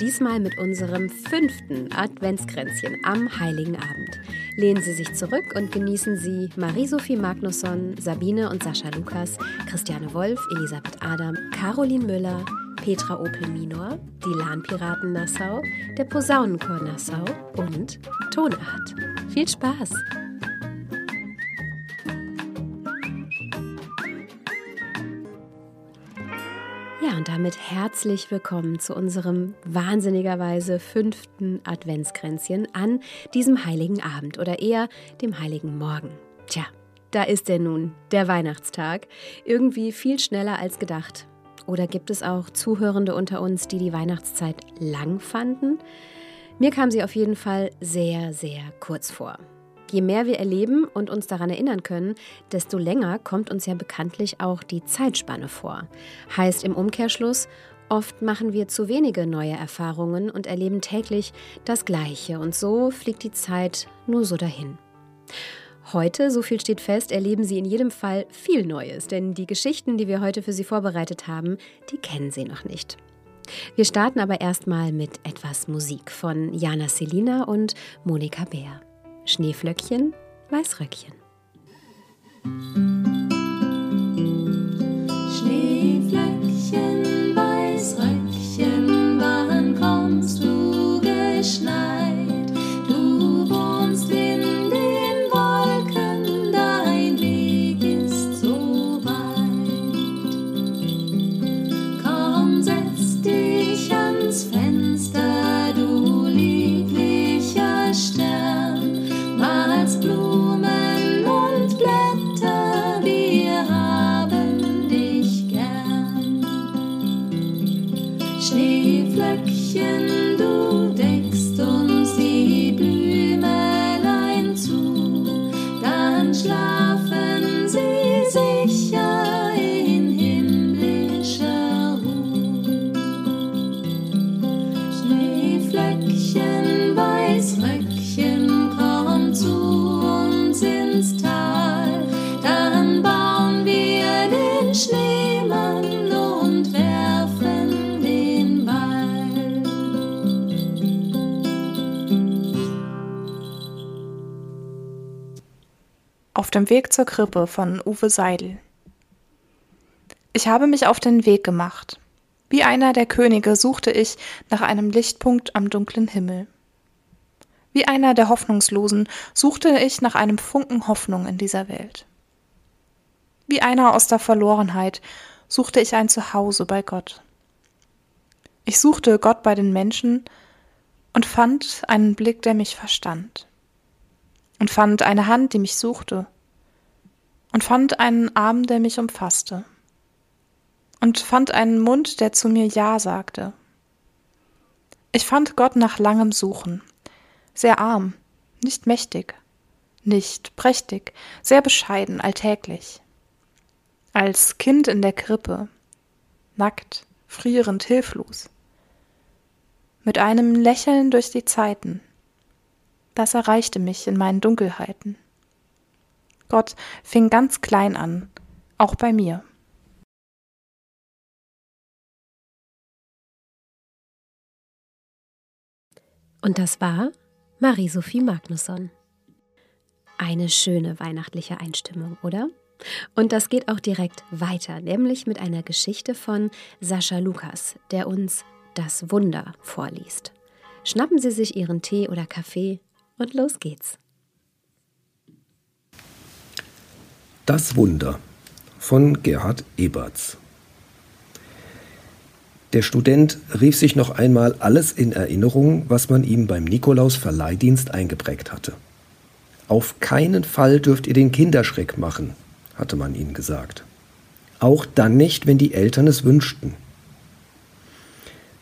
Diesmal mit unserem fünften Adventskränzchen am Heiligen Abend. Lehnen Sie sich zurück und genießen Sie Marie-Sophie Magnusson, Sabine und Sascha Lukas, Christiane Wolf, Elisabeth Adam, Caroline Müller, Petra Opel Minor, die Lahnpiraten Nassau, der Posaunenchor Nassau und Tonart. Viel Spaß! Ja, und damit herzlich willkommen zu unserem wahnsinnigerweise fünften Adventskränzchen an diesem heiligen Abend oder eher dem heiligen Morgen. Tja, da ist er nun, der Weihnachtstag. Irgendwie viel schneller als gedacht. Oder gibt es auch Zuhörende unter uns, die die Weihnachtszeit lang fanden? Mir kam sie auf jeden Fall sehr, sehr kurz vor. Je mehr wir erleben und uns daran erinnern können, desto länger kommt uns ja bekanntlich auch die Zeitspanne vor. Heißt im Umkehrschluss, oft machen wir zu wenige neue Erfahrungen und erleben täglich das Gleiche und so fliegt die Zeit nur so dahin. Heute, so viel steht fest, erleben Sie in jedem Fall viel Neues, denn die Geschichten, die wir heute für Sie vorbereitet haben, die kennen Sie noch nicht. Wir starten aber erstmal mit etwas Musik von Jana Selina und Monika Bär. Schneeflöckchen, Weißröckchen. Dem Weg zur Krippe von Uwe Seidel. Ich habe mich auf den Weg gemacht. Wie einer der Könige suchte ich nach einem Lichtpunkt am dunklen Himmel. Wie einer der Hoffnungslosen suchte ich nach einem Funken Hoffnung in dieser Welt. Wie einer aus der Verlorenheit suchte ich ein Zuhause bei Gott. Ich suchte Gott bei den Menschen und fand einen Blick, der mich verstand und fand eine Hand, die mich suchte, und fand einen Arm, der mich umfasste, und fand einen Mund, der zu mir Ja sagte. Ich fand Gott nach langem Suchen, sehr arm, nicht mächtig, nicht prächtig, sehr bescheiden, alltäglich. Als Kind in der Krippe, nackt, frierend, hilflos, mit einem Lächeln durch die Zeiten, das erreichte mich in meinen Dunkelheiten. Gott fing ganz klein an, auch bei mir. Und das war Marie-Sophie Magnusson. Eine schöne weihnachtliche Einstimmung, oder? Und das geht auch direkt weiter, nämlich mit einer Geschichte von Sascha Lukas, der uns das Wunder vorliest. Schnappen Sie sich Ihren Tee oder Kaffee und los geht's. Das Wunder von Gerhard Eberts. Der Student rief sich noch einmal alles in Erinnerung, was man ihm beim Nikolaus-Verleihdienst eingeprägt hatte. Auf keinen Fall dürft ihr den Kinderschreck machen, hatte man ihnen gesagt. Auch dann nicht, wenn die Eltern es wünschten.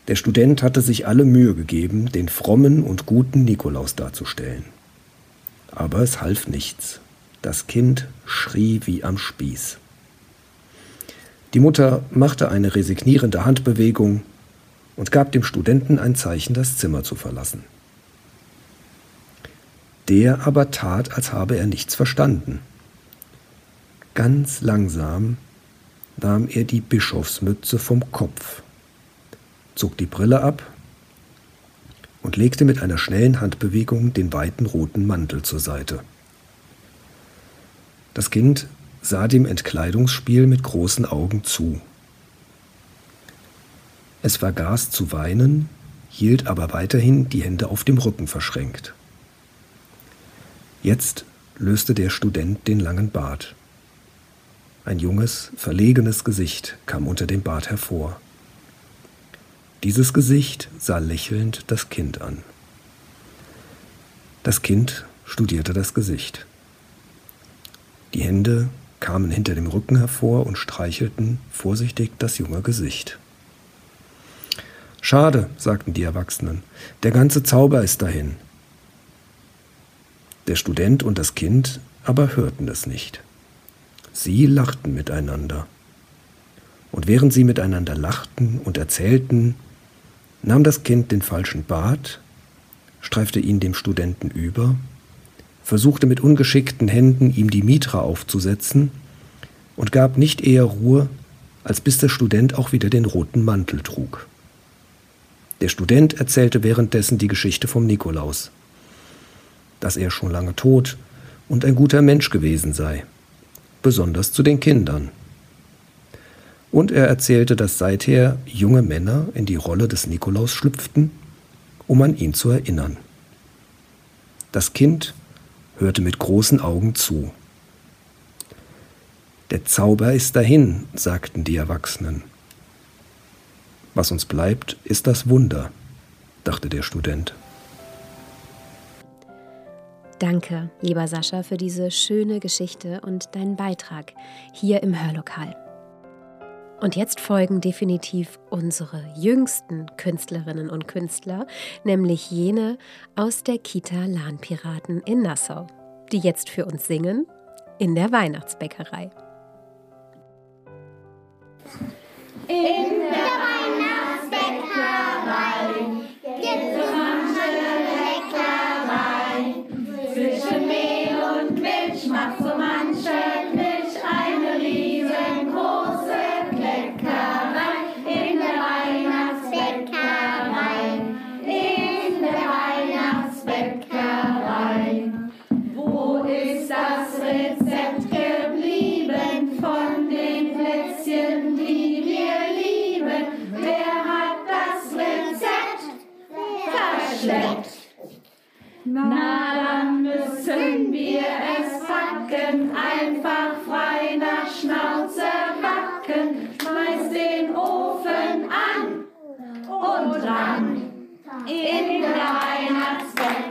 Der Student hatte sich alle Mühe gegeben, den frommen und guten Nikolaus darzustellen. Aber es half nichts. Das Kind schrie wie am Spieß. Die Mutter machte eine resignierende Handbewegung und gab dem Studenten ein Zeichen, das Zimmer zu verlassen. Der aber tat, als habe er nichts verstanden. Ganz langsam nahm er die Bischofsmütze vom Kopf, zog die Brille ab und legte mit einer schnellen Handbewegung den weiten roten Mantel zur Seite. Das Kind sah dem Entkleidungsspiel mit großen Augen zu. Es vergaß zu weinen, hielt aber weiterhin die Hände auf dem Rücken verschränkt. Jetzt löste der Student den langen Bart. Ein junges, verlegenes Gesicht kam unter dem Bart hervor. Dieses Gesicht sah lächelnd das Kind an. Das Kind studierte das Gesicht. Die Hände kamen hinter dem Rücken hervor und streichelten vorsichtig das junge Gesicht. Schade, sagten die Erwachsenen, der ganze Zauber ist dahin. Der Student und das Kind aber hörten es nicht. Sie lachten miteinander. Und während sie miteinander lachten und erzählten, nahm das Kind den falschen Bart, streifte ihn dem Studenten über, versuchte mit ungeschickten Händen ihm die Mitra aufzusetzen und gab nicht eher Ruhe, als bis der Student auch wieder den roten Mantel trug. Der Student erzählte währenddessen die Geschichte vom Nikolaus, dass er schon lange tot und ein guter Mensch gewesen sei, besonders zu den Kindern. Und er erzählte, dass seither junge Männer in die Rolle des Nikolaus schlüpften, um an ihn zu erinnern. Das Kind hörte mit großen Augen zu. Der Zauber ist dahin, sagten die Erwachsenen. Was uns bleibt, ist das Wunder, dachte der Student. Danke, lieber Sascha, für diese schöne Geschichte und deinen Beitrag hier im Hörlokal. Und jetzt folgen definitiv unsere jüngsten Künstlerinnen und Künstler, nämlich jene aus der Kita Lahnpiraten in Nassau, die jetzt für uns singen in der Weihnachtsbäckerei. In der Weihnachtsbäckerei in der Weihnachtsbäckerei.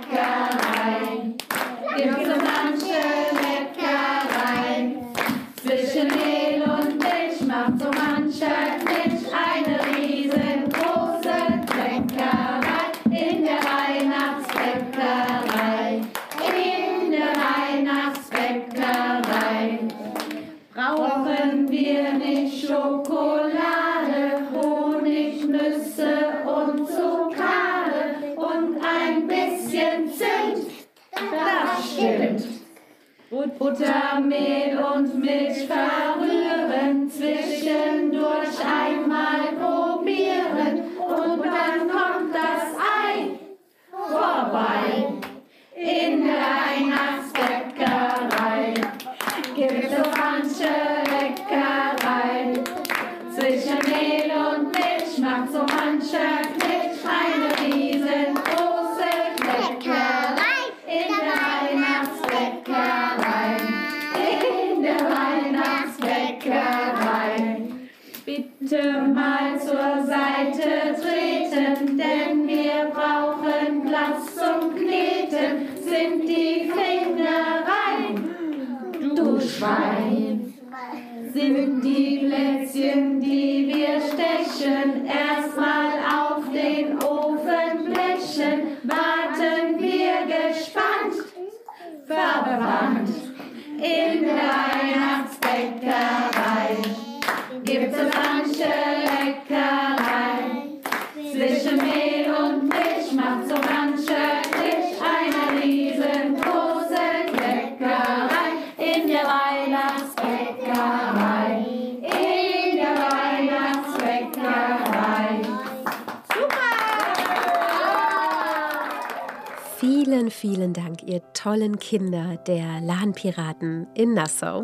Vielen, vielen Dank, ihr tollen Kinder der Lahnpiraten in Nassau.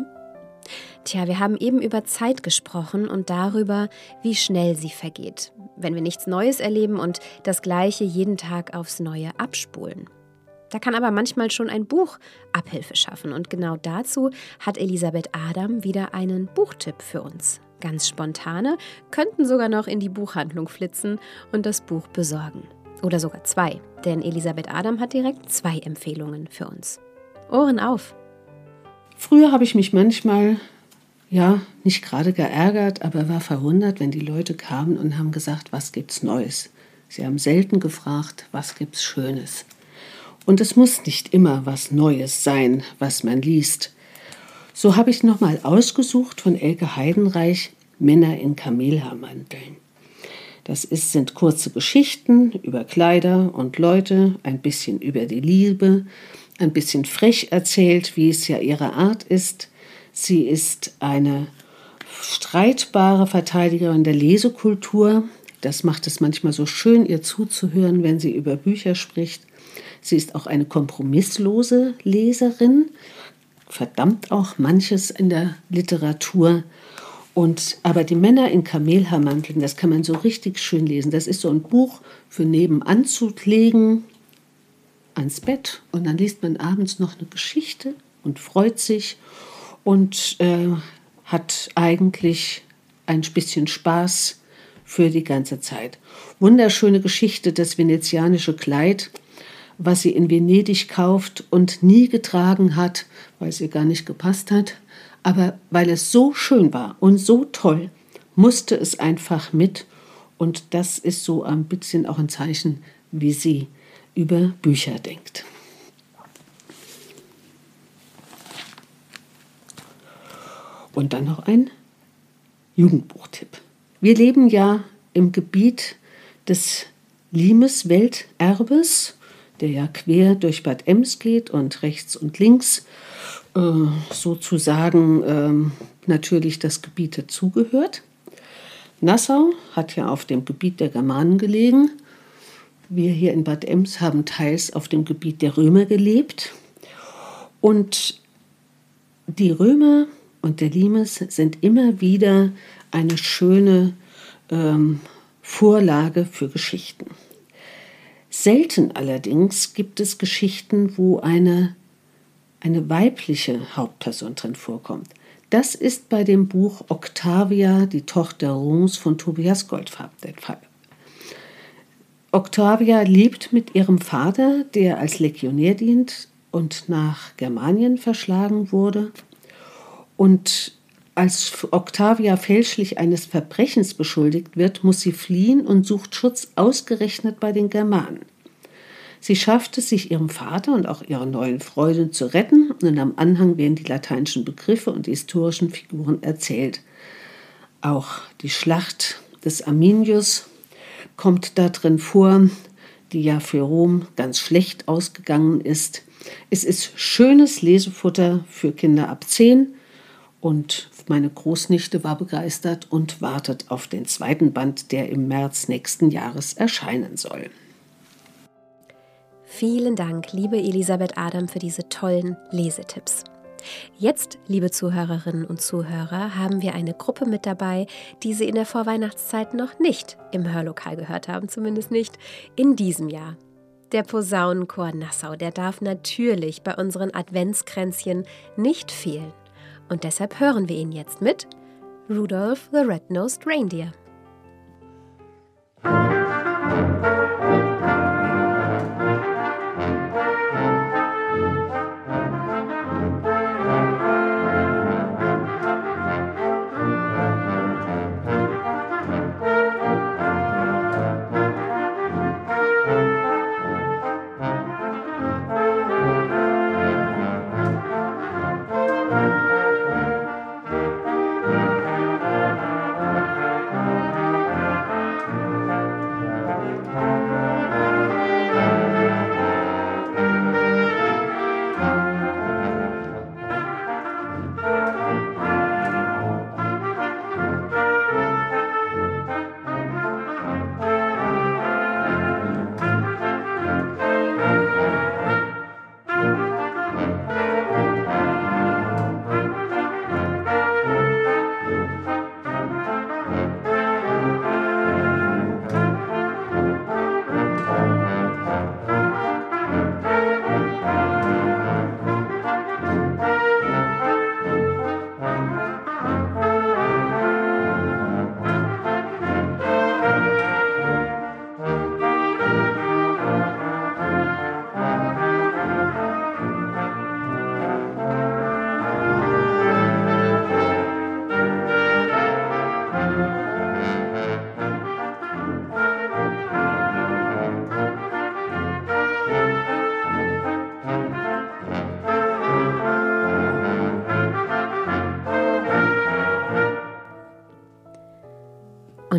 Tja, wir haben eben über Zeit gesprochen und darüber, wie schnell sie vergeht, wenn wir nichts Neues erleben und das Gleiche jeden Tag aufs Neue abspulen. Da kann aber manchmal schon ein Buch Abhilfe schaffen und genau dazu hat Elisabeth Adam wieder einen Buchtipp für uns. Ganz spontane, könnten sogar noch in die Buchhandlung flitzen und das Buch besorgen. Oder sogar zwei, denn Elisabeth Adam hat direkt zwei Empfehlungen für uns. Ohren auf! Früher habe ich mich manchmal, ja, nicht gerade geärgert, aber war verwundert, wenn die Leute kamen und haben gesagt, was gibt's Neues? Sie haben selten gefragt, was gibt's Schönes? Und es muss nicht immer was Neues sein, was man liest. So habe ich nochmal ausgesucht von Elke Heidenreich Männer in Kamelhaarmanteln. Das ist, sind kurze Geschichten über Kleider und Leute, ein bisschen über die Liebe, ein bisschen frech erzählt, wie es ja ihre Art ist. Sie ist eine streitbare Verteidigerin der Lesekultur. Das macht es manchmal so schön, ihr zuzuhören, wenn sie über Bücher spricht. Sie ist auch eine kompromisslose Leserin, verdammt auch manches in der Literatur. Und, aber die Männer in Kamelhaarmanteln, das kann man so richtig schön lesen. Das ist so ein Buch für nebenan legen, ans Bett. Und dann liest man abends noch eine Geschichte und freut sich und äh, hat eigentlich ein bisschen Spaß für die ganze Zeit. Wunderschöne Geschichte, das venezianische Kleid, was sie in Venedig kauft und nie getragen hat, weil es ihr gar nicht gepasst hat. Aber weil es so schön war und so toll, musste es einfach mit. Und das ist so ein bisschen auch ein Zeichen, wie sie über Bücher denkt. Und dann noch ein Jugendbuchtipp. Wir leben ja im Gebiet des Limes-Welterbes, der ja quer durch Bad Ems geht und rechts und links sozusagen äh, natürlich das Gebiet dazugehört. Nassau hat ja auf dem Gebiet der Germanen gelegen. Wir hier in Bad Ems haben teils auf dem Gebiet der Römer gelebt. Und die Römer und der Limes sind immer wieder eine schöne ähm, Vorlage für Geschichten. Selten allerdings gibt es Geschichten, wo eine, eine weibliche Hauptperson drin vorkommt. Das ist bei dem Buch Octavia, die Tochter Roms von Tobias Goldfarb der Fall. Octavia lebt mit ihrem Vater, der als Legionär dient und nach Germanien verschlagen wurde. Und als Octavia fälschlich eines Verbrechens beschuldigt wird, muss sie fliehen und sucht Schutz ausgerechnet bei den Germanen. Sie schafft es, sich ihrem Vater und auch ihrer neuen Freundin zu retten, und am Anhang werden die lateinischen Begriffe und die historischen Figuren erzählt. Auch die Schlacht des Arminius kommt da drin vor, die ja für Rom ganz schlecht ausgegangen ist. Es ist schönes Lesefutter für Kinder ab 10 und meine Großnichte war begeistert und wartet auf den zweiten Band, der im März nächsten Jahres erscheinen soll. Vielen Dank, liebe Elisabeth Adam, für diese tollen Lesetipps. Jetzt, liebe Zuhörerinnen und Zuhörer, haben wir eine Gruppe mit dabei, die Sie in der Vorweihnachtszeit noch nicht im Hörlokal gehört haben, zumindest nicht in diesem Jahr. Der Posaunenchor Nassau, der darf natürlich bei unseren Adventskränzchen nicht fehlen. Und deshalb hören wir ihn jetzt mit Rudolph the Red-Nosed Reindeer.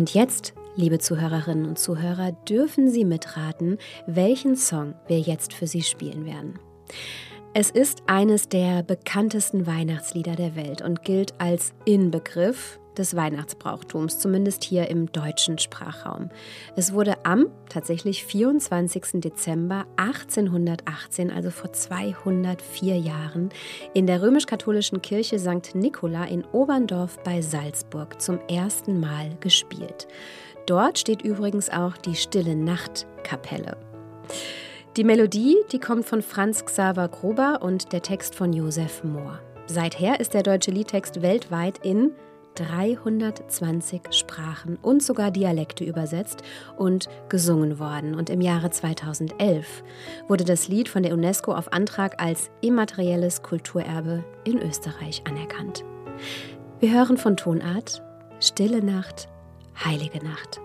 Und jetzt, liebe Zuhörerinnen und Zuhörer, dürfen Sie mitraten, welchen Song wir jetzt für Sie spielen werden. Es ist eines der bekanntesten Weihnachtslieder der Welt und gilt als Inbegriff des Weihnachtsbrauchtums, zumindest hier im deutschen Sprachraum. Es wurde am tatsächlich 24. Dezember 1818, also vor 204 Jahren, in der römisch-katholischen Kirche St. Nikola in Oberndorf bei Salzburg zum ersten Mal gespielt. Dort steht übrigens auch die Stille Nacht Kapelle. Die Melodie, die kommt von Franz Xaver Gruber und der Text von Josef Mohr. Seither ist der deutsche Liedtext weltweit in 320 Sprachen und sogar Dialekte übersetzt und gesungen worden. Und im Jahre 2011 wurde das Lied von der UNESCO auf Antrag als immaterielles Kulturerbe in Österreich anerkannt. Wir hören von Tonart Stille Nacht, Heilige Nacht.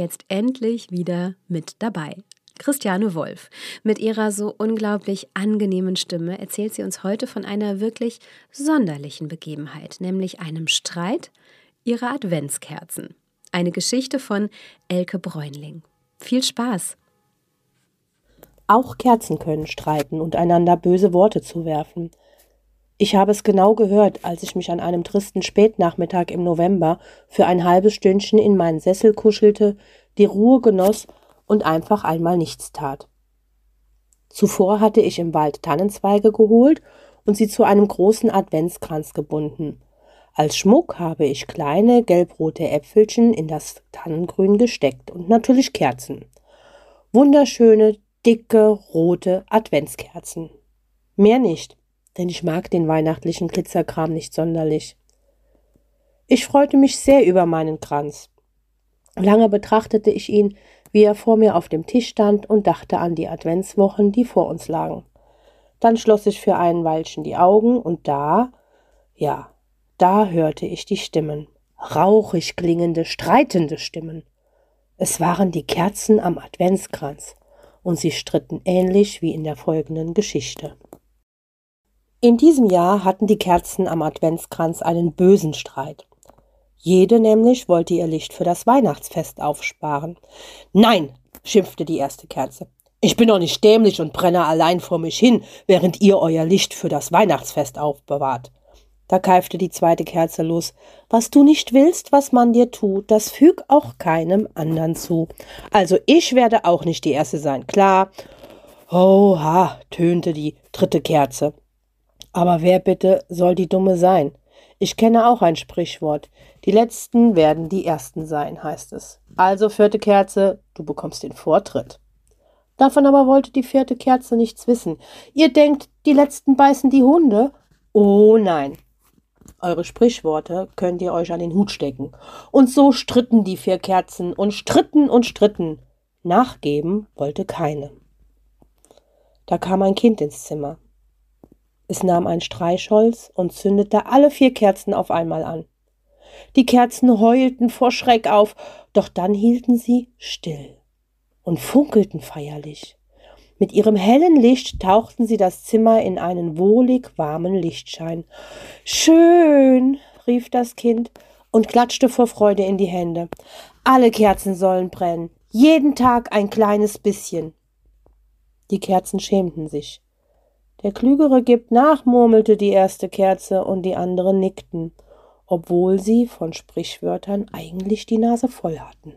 Jetzt endlich wieder mit dabei. Christiane Wolf. Mit ihrer so unglaublich angenehmen Stimme erzählt sie uns heute von einer wirklich sonderlichen Begebenheit, nämlich einem Streit ihrer Adventskerzen. Eine Geschichte von Elke Bräunling. Viel Spaß! Auch Kerzen können streiten und einander böse Worte zuwerfen. Ich habe es genau gehört, als ich mich an einem tristen Spätnachmittag im November für ein halbes Stündchen in meinen Sessel kuschelte, die Ruhe genoss und einfach einmal nichts tat. Zuvor hatte ich im Wald Tannenzweige geholt und sie zu einem großen Adventskranz gebunden. Als Schmuck habe ich kleine gelbrote Äpfelchen in das Tannengrün gesteckt und natürlich Kerzen. Wunderschöne, dicke, rote Adventskerzen. Mehr nicht denn ich mag den weihnachtlichen Glitzerkram nicht sonderlich. Ich freute mich sehr über meinen Kranz. Lange betrachtete ich ihn, wie er vor mir auf dem Tisch stand und dachte an die Adventswochen, die vor uns lagen. Dann schloss ich für einen Weilchen die Augen und da, ja, da hörte ich die Stimmen, rauchig klingende, streitende Stimmen. Es waren die Kerzen am Adventskranz, und sie stritten ähnlich wie in der folgenden Geschichte. In diesem Jahr hatten die Kerzen am Adventskranz einen bösen Streit. Jede nämlich wollte ihr Licht für das Weihnachtsfest aufsparen. Nein, schimpfte die erste Kerze. Ich bin doch nicht dämlich und brenne allein vor mich hin, während ihr euer Licht für das Weihnachtsfest aufbewahrt. Da keifte die zweite Kerze los. Was du nicht willst, was man dir tut, das füg auch keinem anderen zu. Also ich werde auch nicht die erste sein, klar. Oha, tönte die dritte Kerze. Aber wer bitte soll die Dumme sein? Ich kenne auch ein Sprichwort. Die Letzten werden die Ersten sein, heißt es. Also, vierte Kerze, du bekommst den Vortritt. Davon aber wollte die vierte Kerze nichts wissen. Ihr denkt, die Letzten beißen die Hunde? Oh nein, eure Sprichworte könnt ihr euch an den Hut stecken. Und so stritten die vier Kerzen und stritten und stritten. Nachgeben wollte keine. Da kam ein Kind ins Zimmer. Es nahm ein Streichholz und zündete alle vier Kerzen auf einmal an. Die Kerzen heulten vor Schreck auf, doch dann hielten sie still und funkelten feierlich. Mit ihrem hellen Licht tauchten sie das Zimmer in einen wohlig warmen Lichtschein. Schön, rief das Kind und klatschte vor Freude in die Hände. Alle Kerzen sollen brennen, jeden Tag ein kleines bisschen. Die Kerzen schämten sich. Der Klügere gibt nach, murmelte die erste Kerze, und die anderen nickten, obwohl sie von Sprichwörtern eigentlich die Nase voll hatten.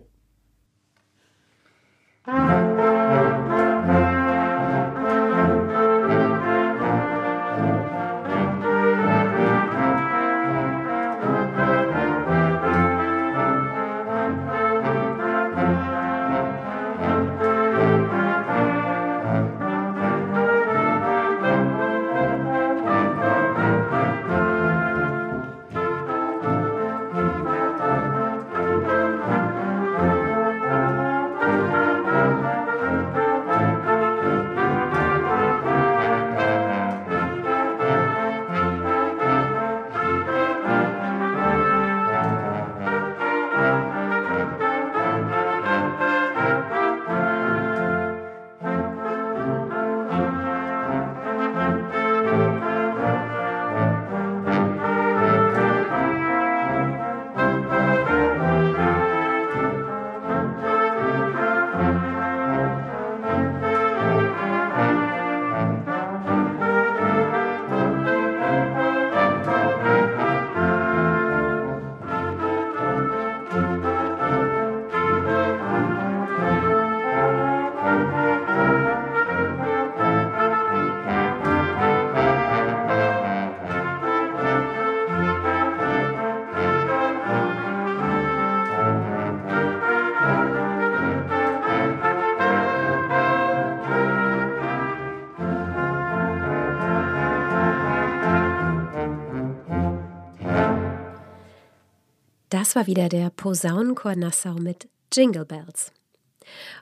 Das war wieder der Posaunenchor Nassau mit Jingle Bells.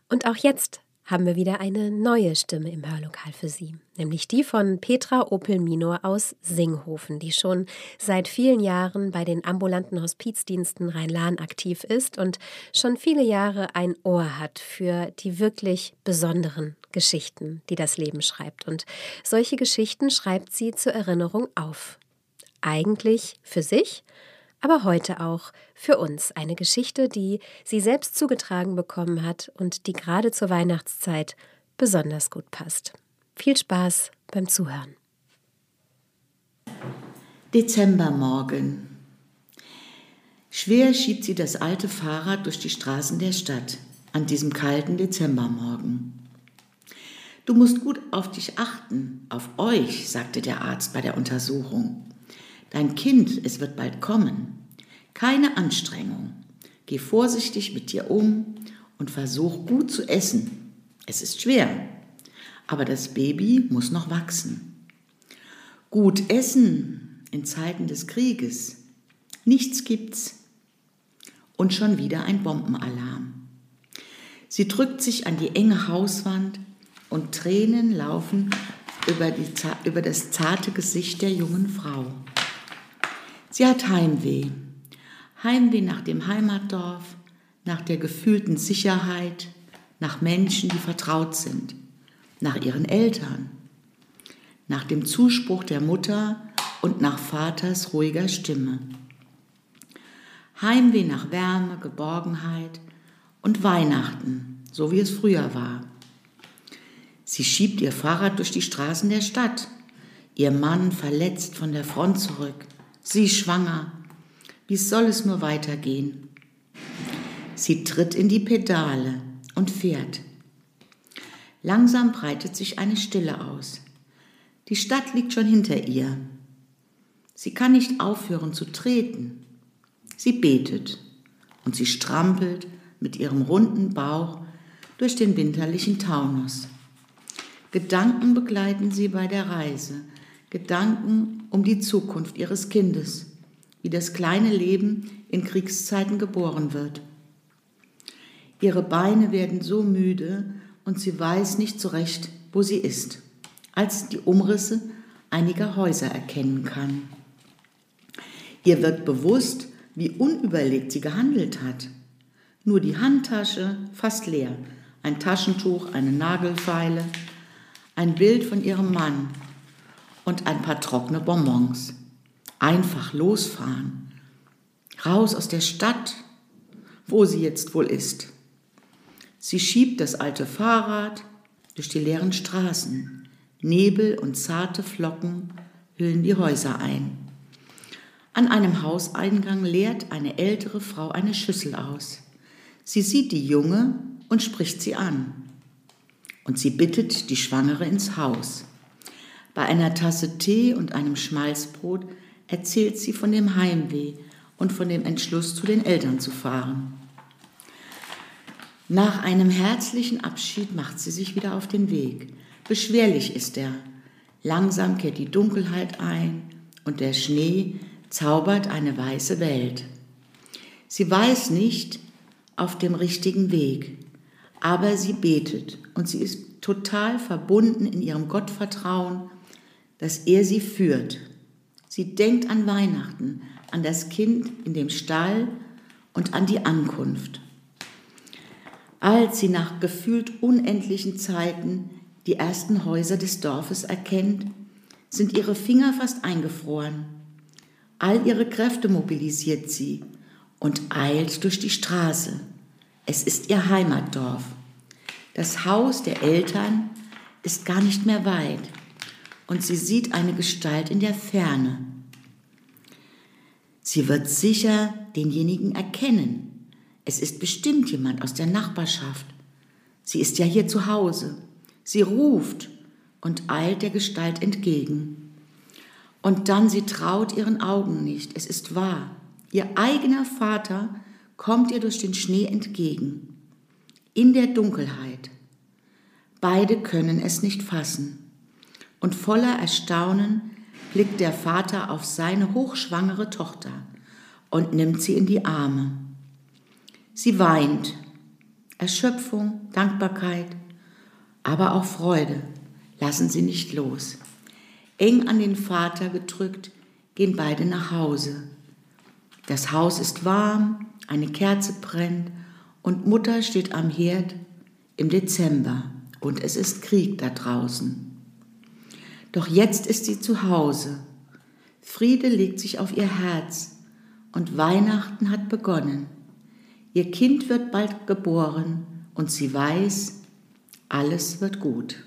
Und auch jetzt haben wir wieder eine neue Stimme im Hörlokal für Sie, nämlich die von Petra Opel-Minor aus Singhofen, die schon seit vielen Jahren bei den ambulanten Hospizdiensten Rhein-Lahn aktiv ist und schon viele Jahre ein Ohr hat für die wirklich besonderen Geschichten, die das Leben schreibt. Und solche Geschichten schreibt sie zur Erinnerung auf. Eigentlich für sich, aber heute auch für uns eine Geschichte, die sie selbst zugetragen bekommen hat und die gerade zur Weihnachtszeit besonders gut passt. Viel Spaß beim Zuhören. Dezembermorgen. Schwer schiebt sie das alte Fahrrad durch die Straßen der Stadt an diesem kalten Dezembermorgen. Du musst gut auf dich achten, auf euch, sagte der Arzt bei der Untersuchung. Dein Kind, es wird bald kommen. Keine Anstrengung. Geh vorsichtig mit dir um und versuch gut zu essen. Es ist schwer, aber das Baby muss noch wachsen. Gut essen in Zeiten des Krieges. Nichts gibt's. Und schon wieder ein Bombenalarm. Sie drückt sich an die enge Hauswand und Tränen laufen über, die, über das zarte Gesicht der jungen Frau. Sie hat Heimweh. Heimweh nach dem Heimatdorf, nach der gefühlten Sicherheit, nach Menschen, die vertraut sind, nach ihren Eltern, nach dem Zuspruch der Mutter und nach Vaters ruhiger Stimme. Heimweh nach Wärme, Geborgenheit und Weihnachten, so wie es früher war. Sie schiebt ihr Fahrrad durch die Straßen der Stadt, ihr Mann verletzt von der Front zurück, sie schwanger. Wie soll es nur weitergehen? Sie tritt in die Pedale und fährt. Langsam breitet sich eine Stille aus. Die Stadt liegt schon hinter ihr. Sie kann nicht aufhören zu treten. Sie betet und sie strampelt mit ihrem runden Bauch durch den winterlichen Taunus. Gedanken begleiten sie bei der Reise, Gedanken um die Zukunft ihres Kindes, wie das kleine Leben in Kriegszeiten geboren wird. Ihre Beine werden so müde und sie weiß nicht so recht, wo sie ist, als die Umrisse einiger Häuser erkennen kann. Ihr wird bewusst, wie unüberlegt sie gehandelt hat. Nur die Handtasche fast leer, ein Taschentuch, eine Nagelfeile, ein Bild von ihrem Mann und ein paar trockene Bonbons. Einfach losfahren. Raus aus der Stadt, wo sie jetzt wohl ist. Sie schiebt das alte Fahrrad durch die leeren Straßen. Nebel und zarte Flocken hüllen die Häuser ein. An einem Hauseingang leert eine ältere Frau eine Schüssel aus. Sie sieht die Junge und spricht sie an. Und sie bittet die Schwangere ins Haus. Bei einer Tasse Tee und einem Schmalzbrot erzählt sie von dem Heimweh und von dem Entschluss, zu den Eltern zu fahren. Nach einem herzlichen Abschied macht sie sich wieder auf den Weg. Beschwerlich ist er. Langsam kehrt die Dunkelheit ein und der Schnee zaubert eine weiße Welt. Sie weiß nicht auf dem richtigen Weg, aber sie betet und sie ist total verbunden in ihrem Gottvertrauen, dass er sie führt. Sie denkt an Weihnachten, an das Kind in dem Stall und an die Ankunft. Als sie nach gefühlt unendlichen Zeiten die ersten Häuser des Dorfes erkennt, sind ihre Finger fast eingefroren. All ihre Kräfte mobilisiert sie und eilt durch die Straße. Es ist ihr Heimatdorf. Das Haus der Eltern ist gar nicht mehr weit und sie sieht eine Gestalt in der Ferne. Sie wird sicher denjenigen erkennen. Es ist bestimmt jemand aus der Nachbarschaft. Sie ist ja hier zu Hause. Sie ruft und eilt der Gestalt entgegen. Und dann sie traut ihren Augen nicht. Es ist wahr. Ihr eigener Vater kommt ihr durch den Schnee entgegen. In der Dunkelheit. Beide können es nicht fassen. Und voller Erstaunen blickt der Vater auf seine hochschwangere Tochter und nimmt sie in die Arme. Sie weint. Erschöpfung, Dankbarkeit, aber auch Freude lassen sie nicht los. Eng an den Vater gedrückt, gehen beide nach Hause. Das Haus ist warm, eine Kerze brennt und Mutter steht am Herd im Dezember und es ist Krieg da draußen. Doch jetzt ist sie zu Hause. Friede legt sich auf ihr Herz und Weihnachten hat begonnen. Ihr Kind wird bald geboren und sie weiß, alles wird gut.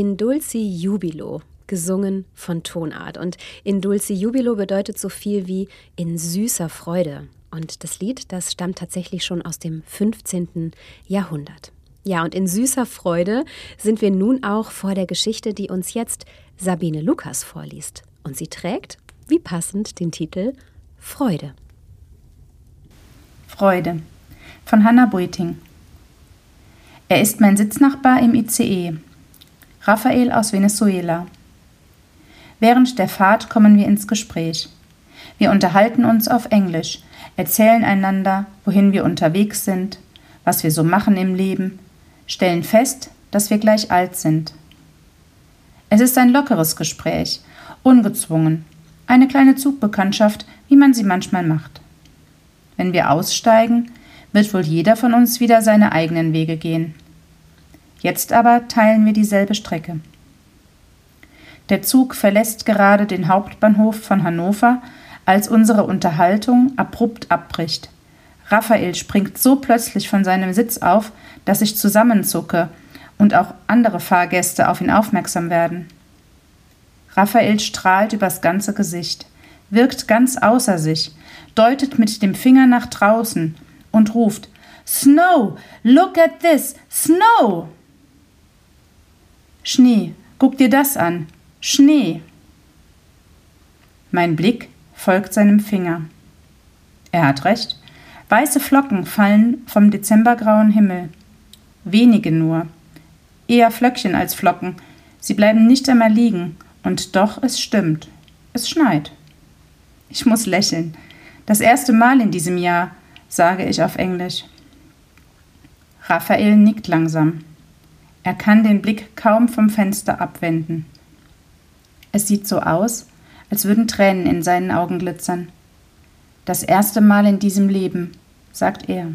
In Dulci Jubilo, gesungen von Tonart. Und in Dulci Jubilo bedeutet so viel wie in süßer Freude. Und das Lied, das stammt tatsächlich schon aus dem 15. Jahrhundert. Ja, und in süßer Freude sind wir nun auch vor der Geschichte, die uns jetzt Sabine Lukas vorliest. Und sie trägt, wie passend, den Titel Freude. Freude von Hannah Buiting. Er ist mein Sitznachbar im ICE. Raphael aus Venezuela. Während der Fahrt kommen wir ins Gespräch. Wir unterhalten uns auf Englisch, erzählen einander, wohin wir unterwegs sind, was wir so machen im Leben, stellen fest, dass wir gleich alt sind. Es ist ein lockeres Gespräch, ungezwungen, eine kleine Zugbekanntschaft, wie man sie manchmal macht. Wenn wir aussteigen, wird wohl jeder von uns wieder seine eigenen Wege gehen. Jetzt aber teilen wir dieselbe Strecke. Der Zug verlässt gerade den Hauptbahnhof von Hannover, als unsere Unterhaltung abrupt abbricht. Raphael springt so plötzlich von seinem Sitz auf, dass ich zusammenzucke und auch andere Fahrgäste auf ihn aufmerksam werden. Raphael strahlt übers ganze Gesicht, wirkt ganz außer sich, deutet mit dem Finger nach draußen und ruft Snow, look at this, Snow. Schnee, guck dir das an, Schnee. Mein Blick folgt seinem Finger. Er hat recht. Weiße Flocken fallen vom dezembergrauen Himmel. Wenige nur. Eher Flöckchen als Flocken. Sie bleiben nicht einmal liegen. Und doch, es stimmt. Es schneit. Ich muss lächeln. Das erste Mal in diesem Jahr, sage ich auf Englisch. Raphael nickt langsam. Er kann den Blick kaum vom Fenster abwenden. Es sieht so aus, als würden Tränen in seinen Augen glitzern. Das erste Mal in diesem Leben, sagt er.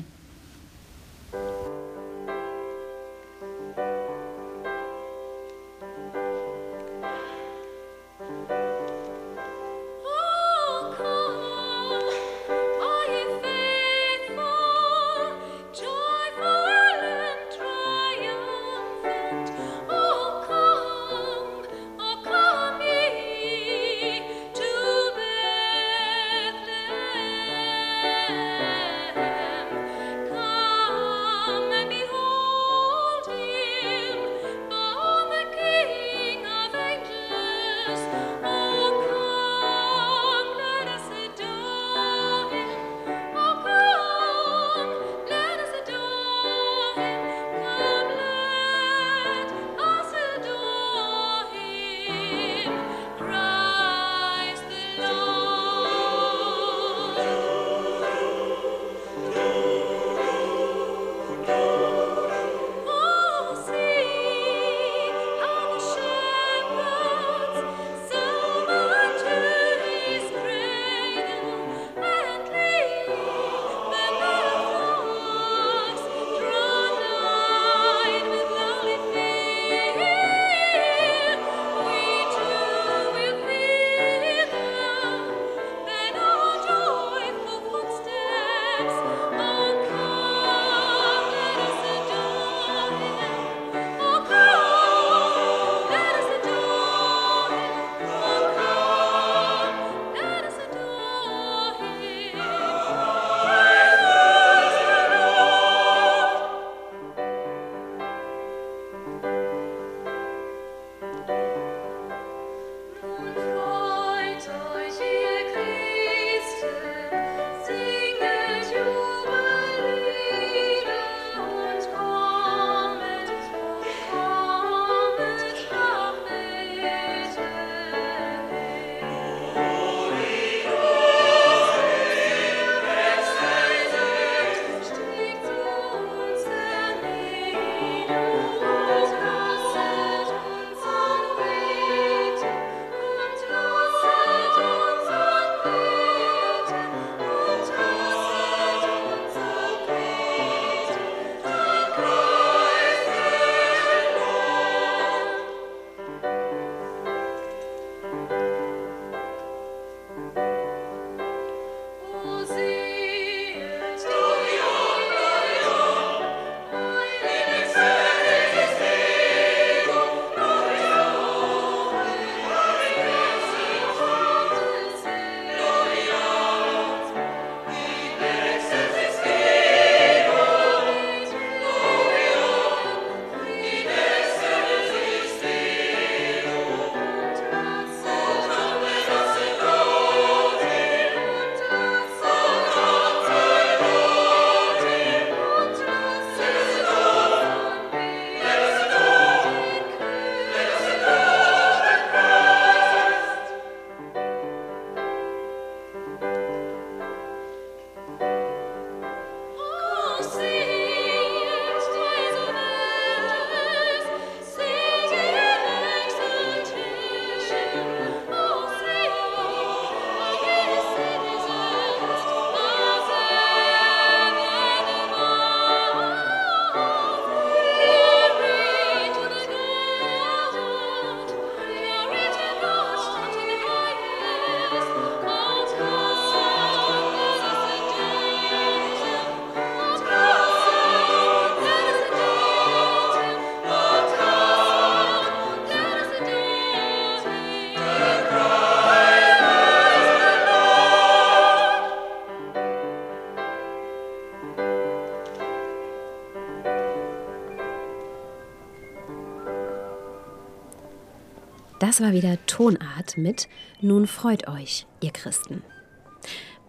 Das war wieder Tonart mit Nun freut euch, ihr Christen.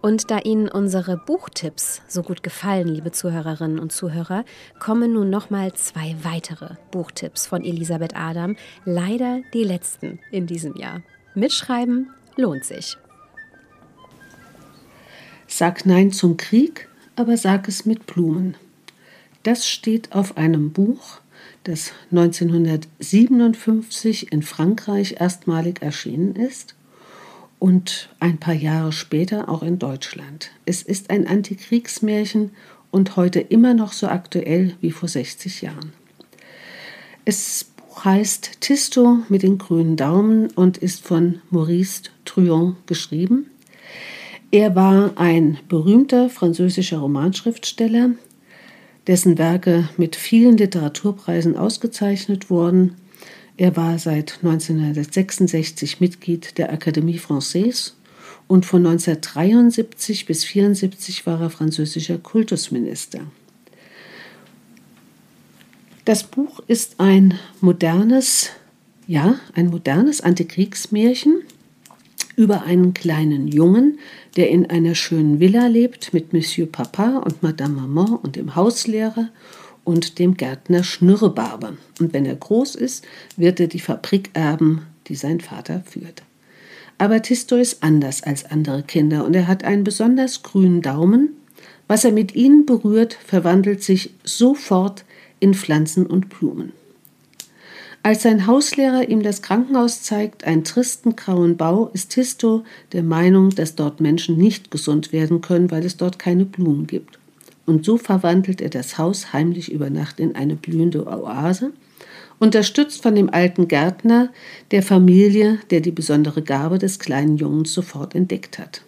Und da Ihnen unsere Buchtipps so gut gefallen, liebe Zuhörerinnen und Zuhörer, kommen nun nochmal zwei weitere Buchtipps von Elisabeth Adam. Leider die letzten in diesem Jahr. Mitschreiben lohnt sich. Sag Nein zum Krieg, aber sag es mit Blumen. Das steht auf einem Buch, das 1957 in Frankreich erstmalig erschienen ist und ein paar Jahre später auch in Deutschland. Es ist ein Antikriegsmärchen und heute immer noch so aktuell wie vor 60 Jahren. Es heißt Tisto mit den grünen Daumen und ist von Maurice Truon geschrieben. Er war ein berühmter französischer Romanschriftsteller, dessen Werke mit vielen Literaturpreisen ausgezeichnet wurden er war seit 1966 Mitglied der Académie Française und von 1973 bis 1974 war er französischer Kultusminister. Das Buch ist ein modernes, ja, ein modernes Antikriegsmärchen über einen kleinen Jungen, der in einer schönen Villa lebt mit Monsieur Papa und Madame Maman und dem Hauslehrer und dem Gärtner Schnürrebarber. Und wenn er groß ist, wird er die Fabrik erben, die sein Vater führt. Aber Tisto ist anders als andere Kinder und er hat einen besonders grünen Daumen. Was er mit ihnen berührt, verwandelt sich sofort in Pflanzen und Blumen. Als sein Hauslehrer ihm das Krankenhaus zeigt, einen tristen grauen Bau, ist Tisto der Meinung, dass dort Menschen nicht gesund werden können, weil es dort keine Blumen gibt und so verwandelt er das Haus heimlich über Nacht in eine blühende Oase, unterstützt von dem alten Gärtner der Familie, der die besondere Gabe des kleinen Jungens sofort entdeckt hat.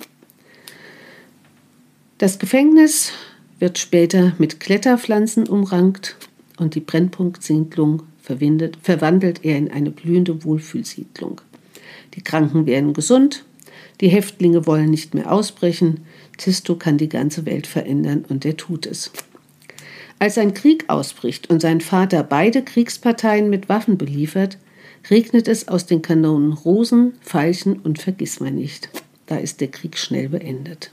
Das Gefängnis wird später mit Kletterpflanzen umrankt und die Brennpunktsiedlung verwandelt er in eine blühende Wohlfühlsiedlung. Die Kranken werden gesund, die Häftlinge wollen nicht mehr ausbrechen, Tisto kann die ganze Welt verändern und er tut es. Als ein Krieg ausbricht und sein Vater beide Kriegsparteien mit Waffen beliefert, regnet es aus den Kanonen Rosen, Veilchen und Vergissmeinnicht. Da ist der Krieg schnell beendet.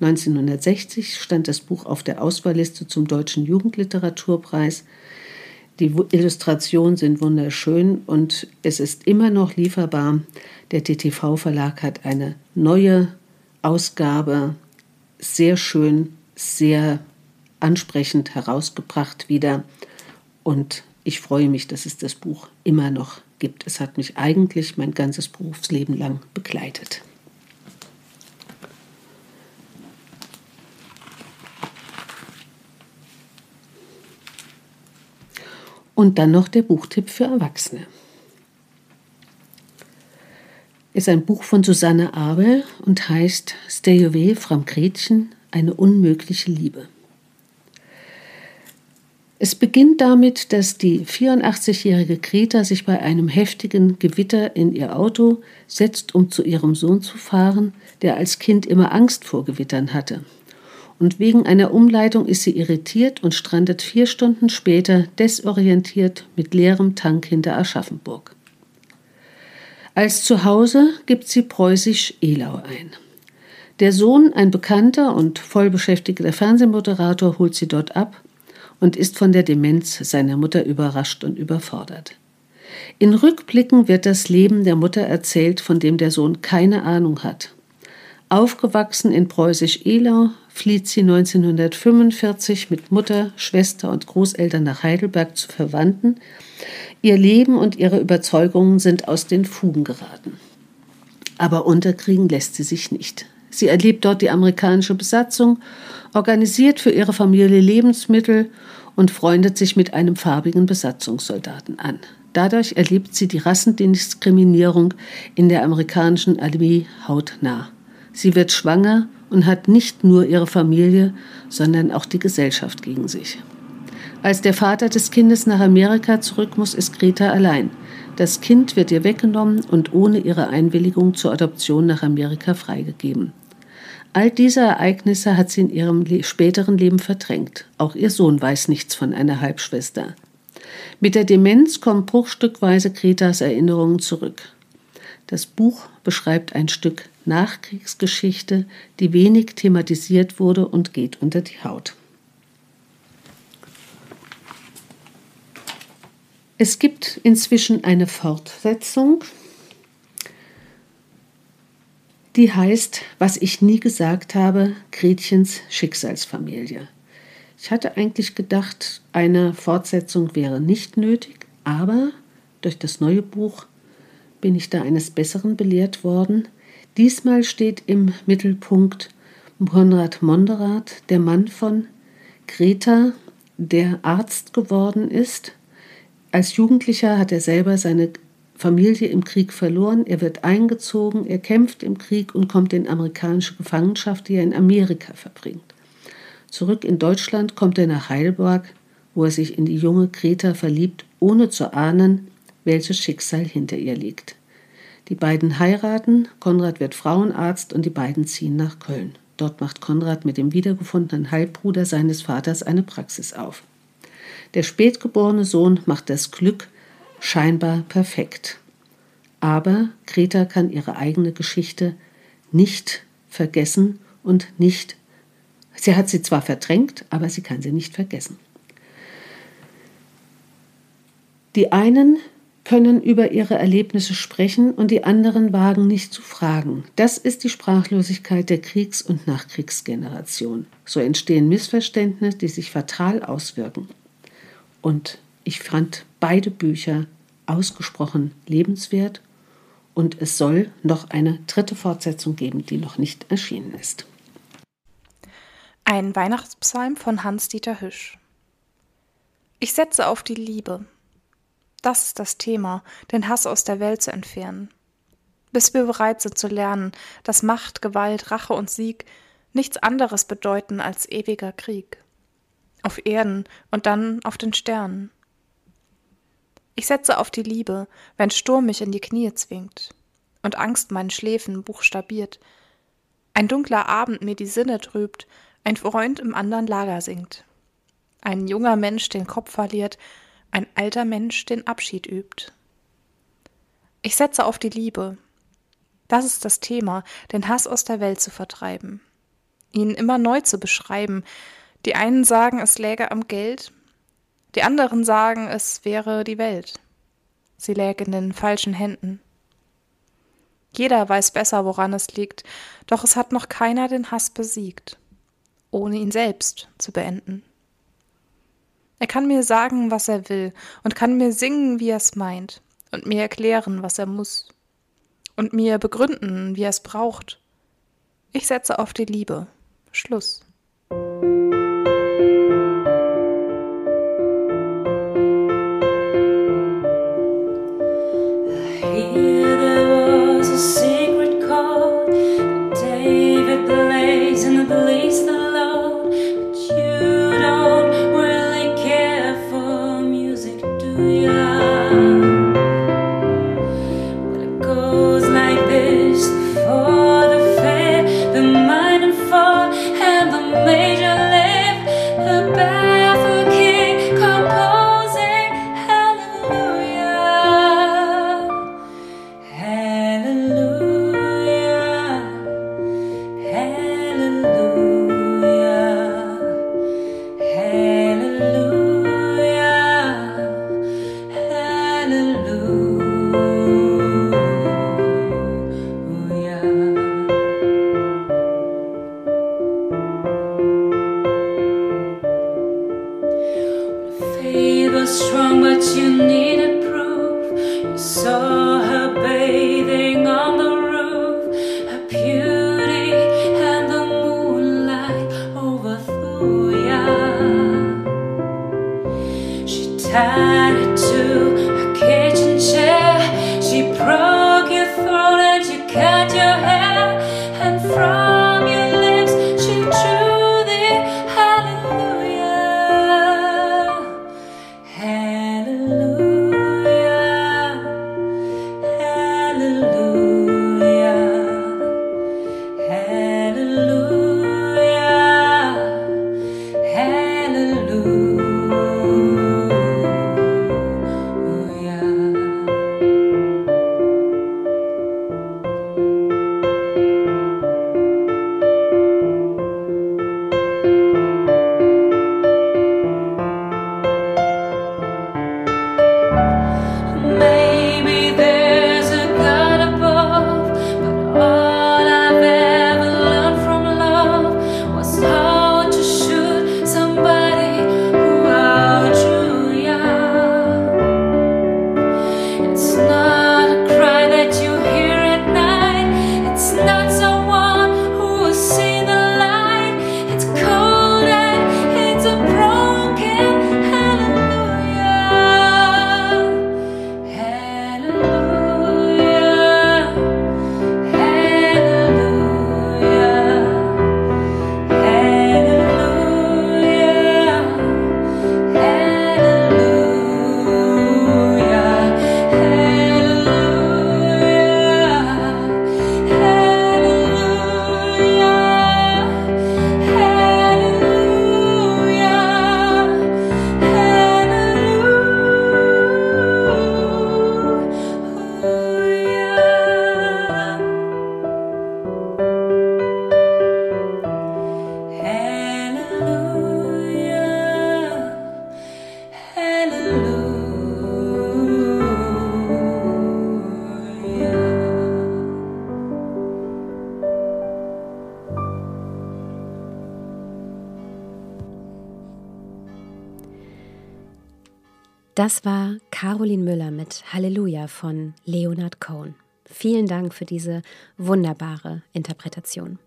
1960 stand das Buch auf der Auswahlliste zum Deutschen Jugendliteraturpreis. Die Illustrationen sind wunderschön und es ist immer noch lieferbar. Der TTV-Verlag hat eine neue Ausgabe sehr schön, sehr ansprechend herausgebracht wieder. Und ich freue mich, dass es das Buch immer noch gibt. Es hat mich eigentlich mein ganzes Berufsleben lang begleitet. Und dann noch der Buchtipp für Erwachsene ist ein Buch von Susanne Abel und heißt Stay Away from Gretchen, eine unmögliche Liebe. Es beginnt damit, dass die 84-jährige Greta sich bei einem heftigen Gewitter in ihr Auto setzt, um zu ihrem Sohn zu fahren, der als Kind immer Angst vor Gewittern hatte. Und wegen einer Umleitung ist sie irritiert und strandet vier Stunden später desorientiert mit leerem Tank hinter Aschaffenburg. Als Zuhause gibt sie preußisch Elau ein. Der Sohn, ein bekannter und vollbeschäftigter Fernsehmoderator, holt sie dort ab und ist von der Demenz seiner Mutter überrascht und überfordert. In Rückblicken wird das Leben der Mutter erzählt, von dem der Sohn keine Ahnung hat. Aufgewachsen in preußisch-Elau, flieht sie 1945 mit Mutter, Schwester und Großeltern nach Heidelberg zu Verwandten, Ihr Leben und ihre Überzeugungen sind aus den Fugen geraten. Aber unterkriegen lässt sie sich nicht. Sie erlebt dort die amerikanische Besatzung, organisiert für ihre Familie Lebensmittel und freundet sich mit einem farbigen Besatzungssoldaten an. Dadurch erlebt sie die Rassendiskriminierung in der amerikanischen Armee hautnah. Sie wird schwanger und hat nicht nur ihre Familie, sondern auch die Gesellschaft gegen sich. Als der Vater des Kindes nach Amerika zurück muss, ist Greta allein. Das Kind wird ihr weggenommen und ohne ihre Einwilligung zur Adoption nach Amerika freigegeben. All diese Ereignisse hat sie in ihrem späteren Leben verdrängt. Auch ihr Sohn weiß nichts von einer Halbschwester. Mit der Demenz kommen bruchstückweise Kretas Erinnerungen zurück. Das Buch beschreibt ein Stück Nachkriegsgeschichte, die wenig thematisiert wurde und geht unter die Haut. Es gibt inzwischen eine Fortsetzung, die heißt, was ich nie gesagt habe, Gretchens Schicksalsfamilie. Ich hatte eigentlich gedacht, eine Fortsetzung wäre nicht nötig, aber durch das neue Buch bin ich da eines Besseren belehrt worden. Diesmal steht im Mittelpunkt Konrad Monderath, der Mann von Greta, der Arzt geworden ist. Als Jugendlicher hat er selber seine Familie im Krieg verloren. Er wird eingezogen, er kämpft im Krieg und kommt in amerikanische Gefangenschaft, die er in Amerika verbringt. Zurück in Deutschland kommt er nach Heidelberg, wo er sich in die junge Greta verliebt, ohne zu ahnen, welches Schicksal hinter ihr liegt. Die beiden heiraten, Konrad wird Frauenarzt und die beiden ziehen nach Köln. Dort macht Konrad mit dem wiedergefundenen Halbbruder seines Vaters eine Praxis auf. Der spätgeborene Sohn macht das Glück scheinbar perfekt. Aber Greta kann ihre eigene Geschichte nicht vergessen und nicht. Sie hat sie zwar verdrängt, aber sie kann sie nicht vergessen. Die einen können über ihre Erlebnisse sprechen und die anderen wagen nicht zu fragen. Das ist die Sprachlosigkeit der Kriegs- und Nachkriegsgeneration. So entstehen Missverständnisse, die sich fatal auswirken. Und ich fand beide Bücher ausgesprochen lebenswert und es soll noch eine dritte Fortsetzung geben, die noch nicht erschienen ist. Ein Weihnachtspsalm von Hans-Dieter Hüsch. Ich setze auf die Liebe, das ist das Thema, den Hass aus der Welt zu entfernen. Bis wir bereit sind zu lernen, dass Macht, Gewalt, Rache und Sieg nichts anderes bedeuten als ewiger Krieg. Auf Erden und dann auf den Sternen. Ich setze auf die Liebe, wenn Sturm mich in die Knie zwingt und Angst meinen Schläfen buchstabiert, ein dunkler Abend mir die Sinne trübt, ein Freund im anderen Lager singt, ein junger Mensch den Kopf verliert, ein alter Mensch den Abschied übt. Ich setze auf die Liebe. Das ist das Thema, den Hass aus der Welt zu vertreiben, ihn immer neu zu beschreiben. Die einen sagen, es läge am Geld, die anderen sagen, es wäre die Welt. Sie läge in den falschen Händen. Jeder weiß besser, woran es liegt, doch es hat noch keiner den Hass besiegt, ohne ihn selbst zu beenden. Er kann mir sagen, was er will, und kann mir singen, wie er es meint, und mir erklären, was er muss, und mir begründen, wie er es braucht. Ich setze auf die Liebe. Schluss. Das war Caroline Müller mit Halleluja von Leonard Cohen. Vielen Dank für diese wunderbare Interpretation.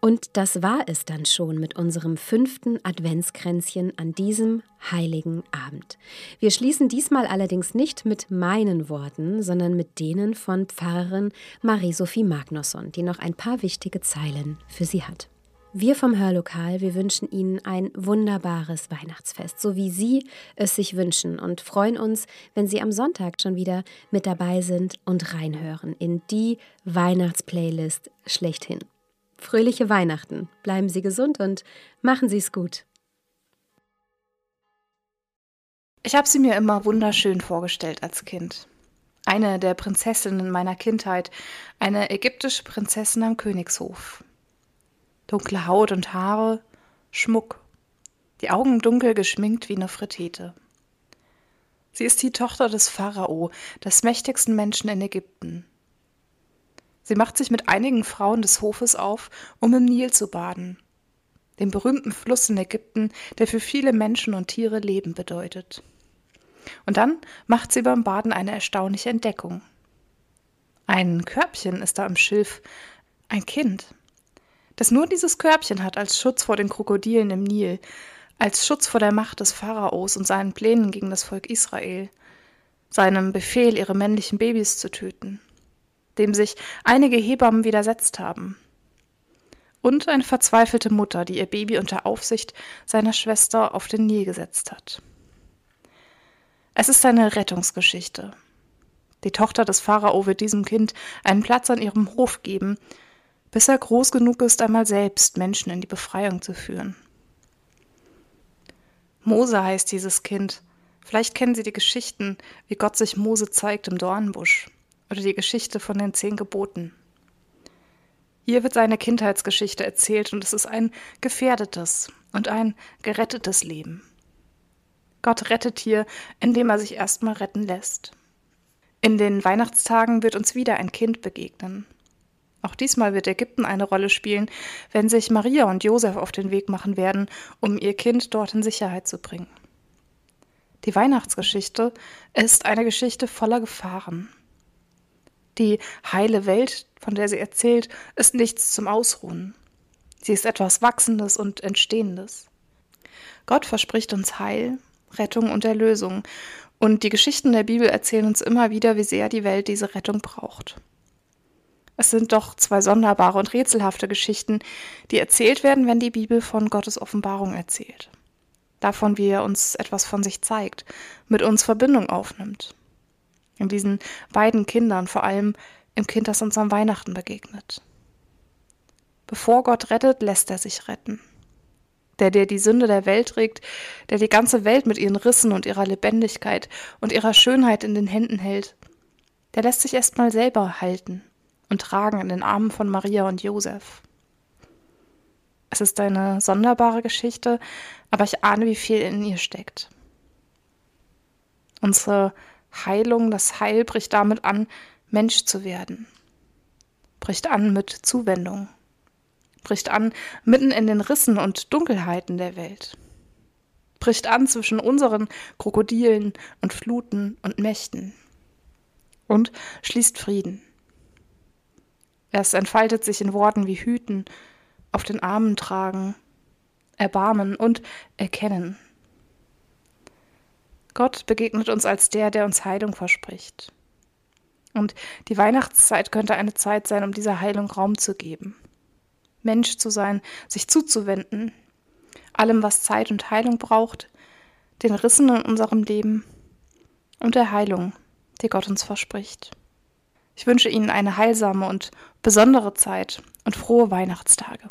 Und das war es dann schon mit unserem fünften Adventskränzchen an diesem heiligen Abend. Wir schließen diesmal allerdings nicht mit meinen Worten, sondern mit denen von Pfarrerin Marie-Sophie Magnusson, die noch ein paar wichtige Zeilen für Sie hat. Wir vom Hörlokal, wir wünschen Ihnen ein wunderbares Weihnachtsfest, so wie Sie es sich wünschen und freuen uns, wenn Sie am Sonntag schon wieder mit dabei sind und reinhören in die Weihnachtsplaylist schlechthin. Fröhliche Weihnachten, bleiben Sie gesund und machen Sie es gut. Ich habe sie mir immer wunderschön vorgestellt als Kind. Eine der Prinzessinnen meiner Kindheit, eine ägyptische Prinzessin am Königshof dunkle Haut und Haare, Schmuck, die Augen dunkel geschminkt wie eine Fritete. Sie ist die Tochter des Pharao, des mächtigsten Menschen in Ägypten. Sie macht sich mit einigen Frauen des Hofes auf, um im Nil zu baden, dem berühmten Fluss in Ägypten, der für viele Menschen und Tiere Leben bedeutet. Und dann macht sie beim Baden eine erstaunliche Entdeckung. Ein Körbchen ist da im Schilf, ein Kind, das nur dieses Körbchen hat als Schutz vor den Krokodilen im Nil, als Schutz vor der Macht des Pharaos und seinen Plänen gegen das Volk Israel, seinem Befehl, ihre männlichen Babys zu töten, dem sich einige Hebammen widersetzt haben, und eine verzweifelte Mutter, die ihr Baby unter Aufsicht seiner Schwester auf den Nil gesetzt hat. Es ist eine Rettungsgeschichte. Die Tochter des Pharao wird diesem Kind einen Platz an ihrem Hof geben, bis er groß genug ist, einmal selbst Menschen in die Befreiung zu führen. Mose heißt dieses Kind. Vielleicht kennen Sie die Geschichten, wie Gott sich Mose zeigt im Dornbusch oder die Geschichte von den zehn Geboten. Hier wird seine Kindheitsgeschichte erzählt und es ist ein gefährdetes und ein gerettetes Leben. Gott rettet hier, indem er sich erstmal retten lässt. In den Weihnachtstagen wird uns wieder ein Kind begegnen. Auch diesmal wird Ägypten eine Rolle spielen, wenn sich Maria und Josef auf den Weg machen werden, um ihr Kind dort in Sicherheit zu bringen. Die Weihnachtsgeschichte ist eine Geschichte voller Gefahren. Die heile Welt, von der sie erzählt, ist nichts zum Ausruhen. Sie ist etwas Wachsendes und Entstehendes. Gott verspricht uns Heil, Rettung und Erlösung, und die Geschichten der Bibel erzählen uns immer wieder, wie sehr die Welt diese Rettung braucht. Es sind doch zwei sonderbare und rätselhafte Geschichten, die erzählt werden, wenn die Bibel von Gottes Offenbarung erzählt. Davon, wie er uns etwas von sich zeigt, mit uns Verbindung aufnimmt. In diesen beiden Kindern, vor allem im Kind, das uns am Weihnachten begegnet. Bevor Gott rettet, lässt er sich retten. Der, der die Sünde der Welt trägt, der die ganze Welt mit ihren Rissen und ihrer Lebendigkeit und ihrer Schönheit in den Händen hält, der lässt sich erstmal selber halten und tragen in den Armen von Maria und Josef. Es ist eine sonderbare Geschichte, aber ich ahne, wie viel in ihr steckt. Unsere Heilung, das Heil bricht damit an, Mensch zu werden. Bricht an mit Zuwendung. Bricht an mitten in den Rissen und Dunkelheiten der Welt. Bricht an zwischen unseren Krokodilen und Fluten und Mächten. und schließt Frieden. Es entfaltet sich in Worten wie hüten, auf den Armen tragen, erbarmen und erkennen. Gott begegnet uns als der, der uns Heilung verspricht. Und die Weihnachtszeit könnte eine Zeit sein, um dieser Heilung Raum zu geben. Mensch zu sein, sich zuzuwenden, allem, was Zeit und Heilung braucht, den Rissen in unserem Leben und der Heilung, die Gott uns verspricht. Ich wünsche Ihnen eine heilsame und besondere Zeit und frohe Weihnachtstage.